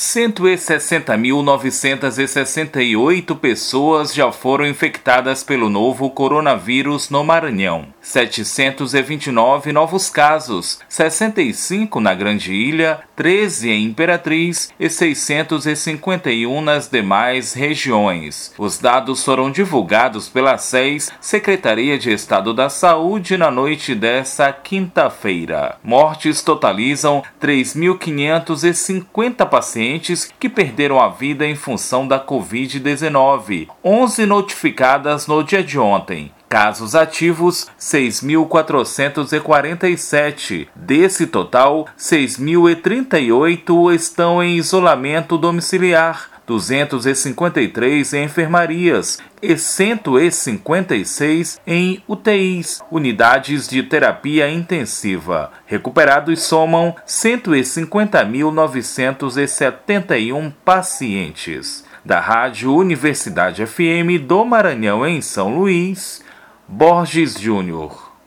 160.968 pessoas já foram infectadas pelo novo coronavírus no Maranhão. 729 novos casos, 65 na Grande Ilha, 13 em Imperatriz e 651 nas demais regiões. Os dados foram divulgados pela SES, Secretaria de Estado da Saúde, na noite desta quinta-feira. Mortes totalizam 3.550 pacientes que perderam a vida em função da Covid-19, 11 notificadas no dia de ontem. Casos ativos, 6.447. Desse total, 6.038 estão em isolamento domiciliar, 253 em enfermarias e 156 em UTIs, unidades de terapia intensiva. Recuperados somam 150.971 pacientes. Da Rádio Universidade FM do Maranhão, em São Luís, Borges Júnior.